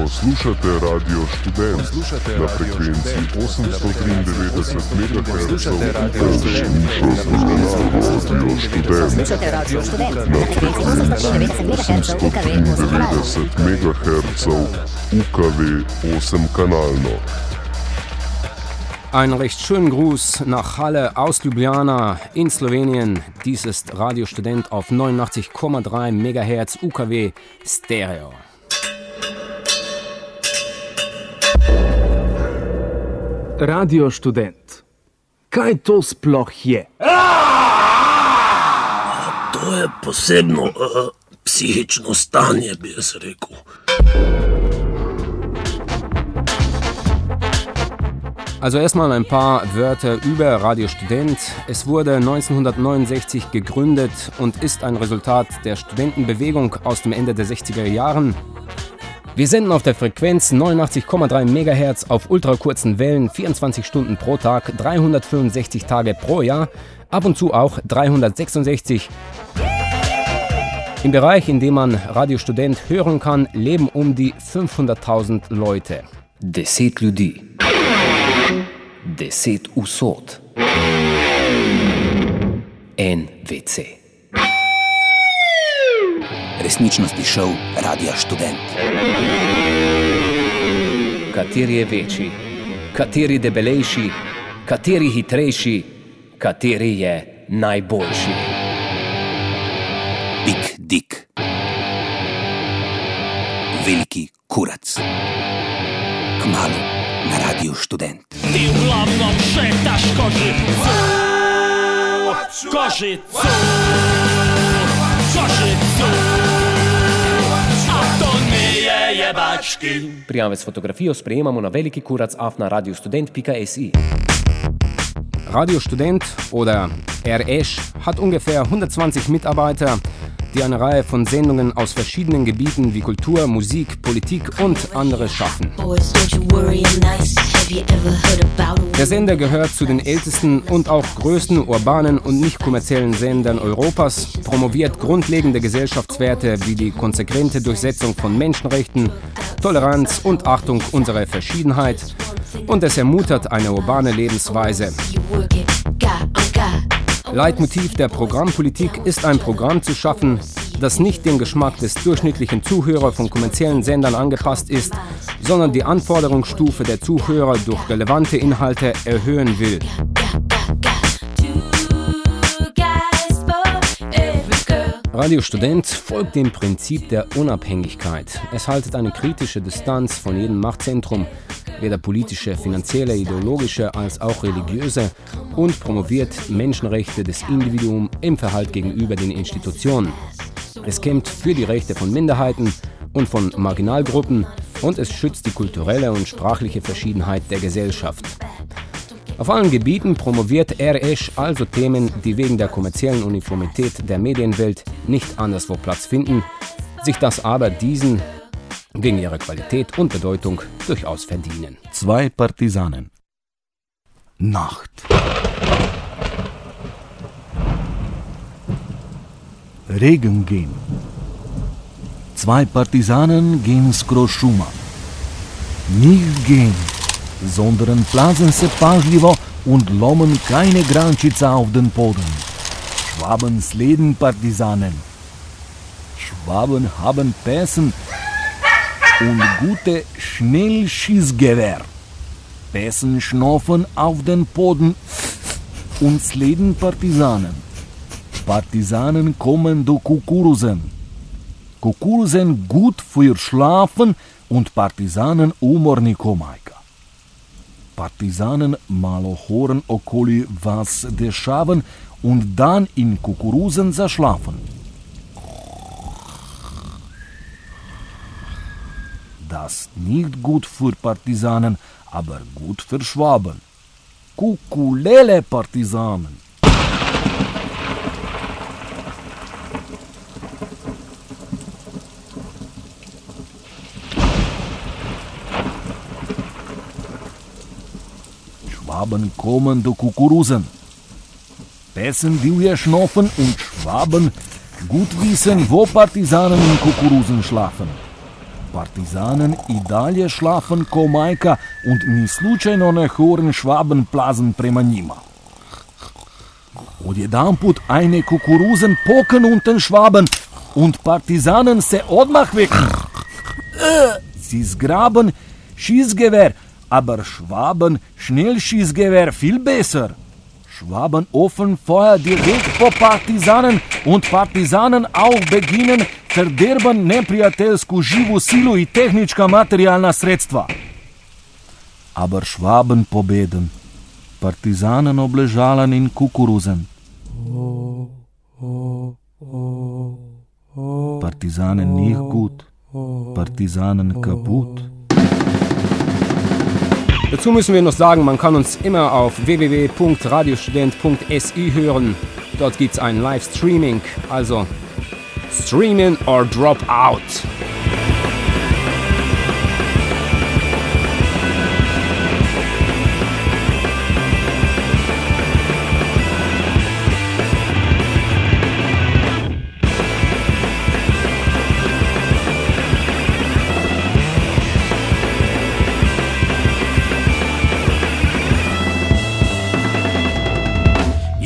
Poslušate Radio Študent Poslušate na Radio frekvenci Študent. 893 MHz. Poslušate Radio Študent. Radio Radio na frekvenci 893 MHz UKW 8 kanalno. Ein recht schönen Gruß nach Halle aus Ljubljana in Slowenien. Dies ist Radiostudent auf 89,3 MHz UKW Stereo. Radio študent. Kaj to sploh je? To je posebno uh, psihično stanje, bi jaz rekel. Also erstmal ein paar Wörter über Radio Student. Es wurde 1969 gegründet und ist ein Resultat der Studentenbewegung aus dem Ende der 60er Jahren. Wir senden auf der Frequenz 89,3 MHz auf ultrakurzen Wellen 24 Stunden pro Tag, 365 Tage pro Jahr, ab und zu auch 366. Im Bereich, in dem man Radiostudent hören kann, leben um die 500.000 Leute. Deset ljudi, deset usod, en Resničnostni šov Radia Študent. Kateri je večji, kateri debelejši, kateri hitrejši, kateri je najboljši. Big Dick. Veliki kurac. Kmalu na Radiu Študent. Ti uglavnom šetaš kožicu Kožicu Kožicu A jebački Prijave s fotografijo sprejemamo na veliki kurac afna radiostudent.si. Radio Student oder RS hat ungefähr 120 Mitarbeiter, die eine Reihe von Sendungen aus verschiedenen Gebieten wie Kultur, Musik, Politik und anderes schaffen. Der Sender gehört zu den ältesten und auch größten urbanen und nicht kommerziellen Sendern Europas, promoviert grundlegende Gesellschaftswerte wie die konsequente Durchsetzung von Menschenrechten, Toleranz und Achtung unserer Verschiedenheit und es ermuntert eine urbane Lebensweise. Leitmotiv der Programmpolitik ist ein Programm zu schaffen, das nicht dem Geschmack des durchschnittlichen Zuhörers von kommerziellen Sendern angepasst ist, sondern die Anforderungsstufe der Zuhörer durch relevante Inhalte erhöhen will. Radio Student folgt dem Prinzip der Unabhängigkeit. Es haltet eine kritische Distanz von jedem Machtzentrum, weder politische, finanzielle, ideologische als auch religiöse, und promoviert Menschenrechte des Individuums im Verhalt gegenüber den Institutionen. Es kämpft für die Rechte von Minderheiten und von Marginalgruppen und es schützt die kulturelle und sprachliche Verschiedenheit der Gesellschaft. Auf allen Gebieten promoviert RS also Themen, die wegen der kommerziellen Uniformität der Medienwelt nicht anderswo Platz finden, sich das aber diesen wegen ihrer Qualität und Bedeutung durchaus verdienen. Zwei Partisanen. Nacht. Regen gehen. Zwei Partisanen gehen skroz šuma. Nicht gehen, sondern plazen se pažljivo und lommen keine Grančica auf den Boden. Schwaben sleden Partisanen. Schwaben haben Pässen und gute Schnellschießgewehr. Pässen schnaufen auf den Boden und sleden Partisanen. Partisanen kommen durch Kukuruzen. Kukuruzen gut für Schlafen und Partisanen umorni komajka. Partisanen malo hören okoli was dešaven und dann in Kukuruzen zaschlafen. Das nicht gut für Partisanen, aber gut für Schwaben. Kukulele Partisanen. Schwaben kommen durch Kukuruzen. Pässen, die wir schnoffen und Schwaben gut wissen, wo Partisanen in Kukuruzen schlafen. Partizanen i dalje schlafen ko majka und ni slučajno ne hören Schwaben blasen prema njima. Odjedanput eine Kukurusen poken unten Schwaben und Partisanen se odmah wecken. Sie zgraben Schießgewehr, aber Schwaben schnell Schießgewehr viel besser. Schwaben offen Feuer direkt po Partisanen und Partisanen auch beginnen verderben neprijateljsku živu silu i tehnička materijalna sredstva. Aber Schwaben pobeden, Partisanen obležalan in kukuruzen. Partisanen nicht gut, Partisanen kaputt. Dazu müssen wir noch sagen, man kann uns immer auf www.radiostudent.si hören. Dort gibt es ein Livestreaming, also streaming or drop out.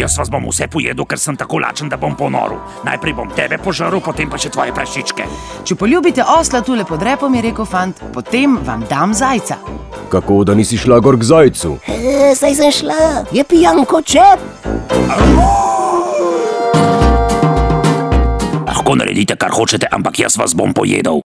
Jaz vas bom vse pojedel, ker sem tako lačen, da bom ponoril. Najprej bom tebe požrl, potem pa še tvoje prašičke. Če poljubite osla tule pod repom, je rekel fant, potem vam dam zajca. Kako da nisi šla gor k zajcu? E, saj sem šla, je pijan kot čep. Lahko naredite, kar hočete, ampak jaz vas bom pojedel.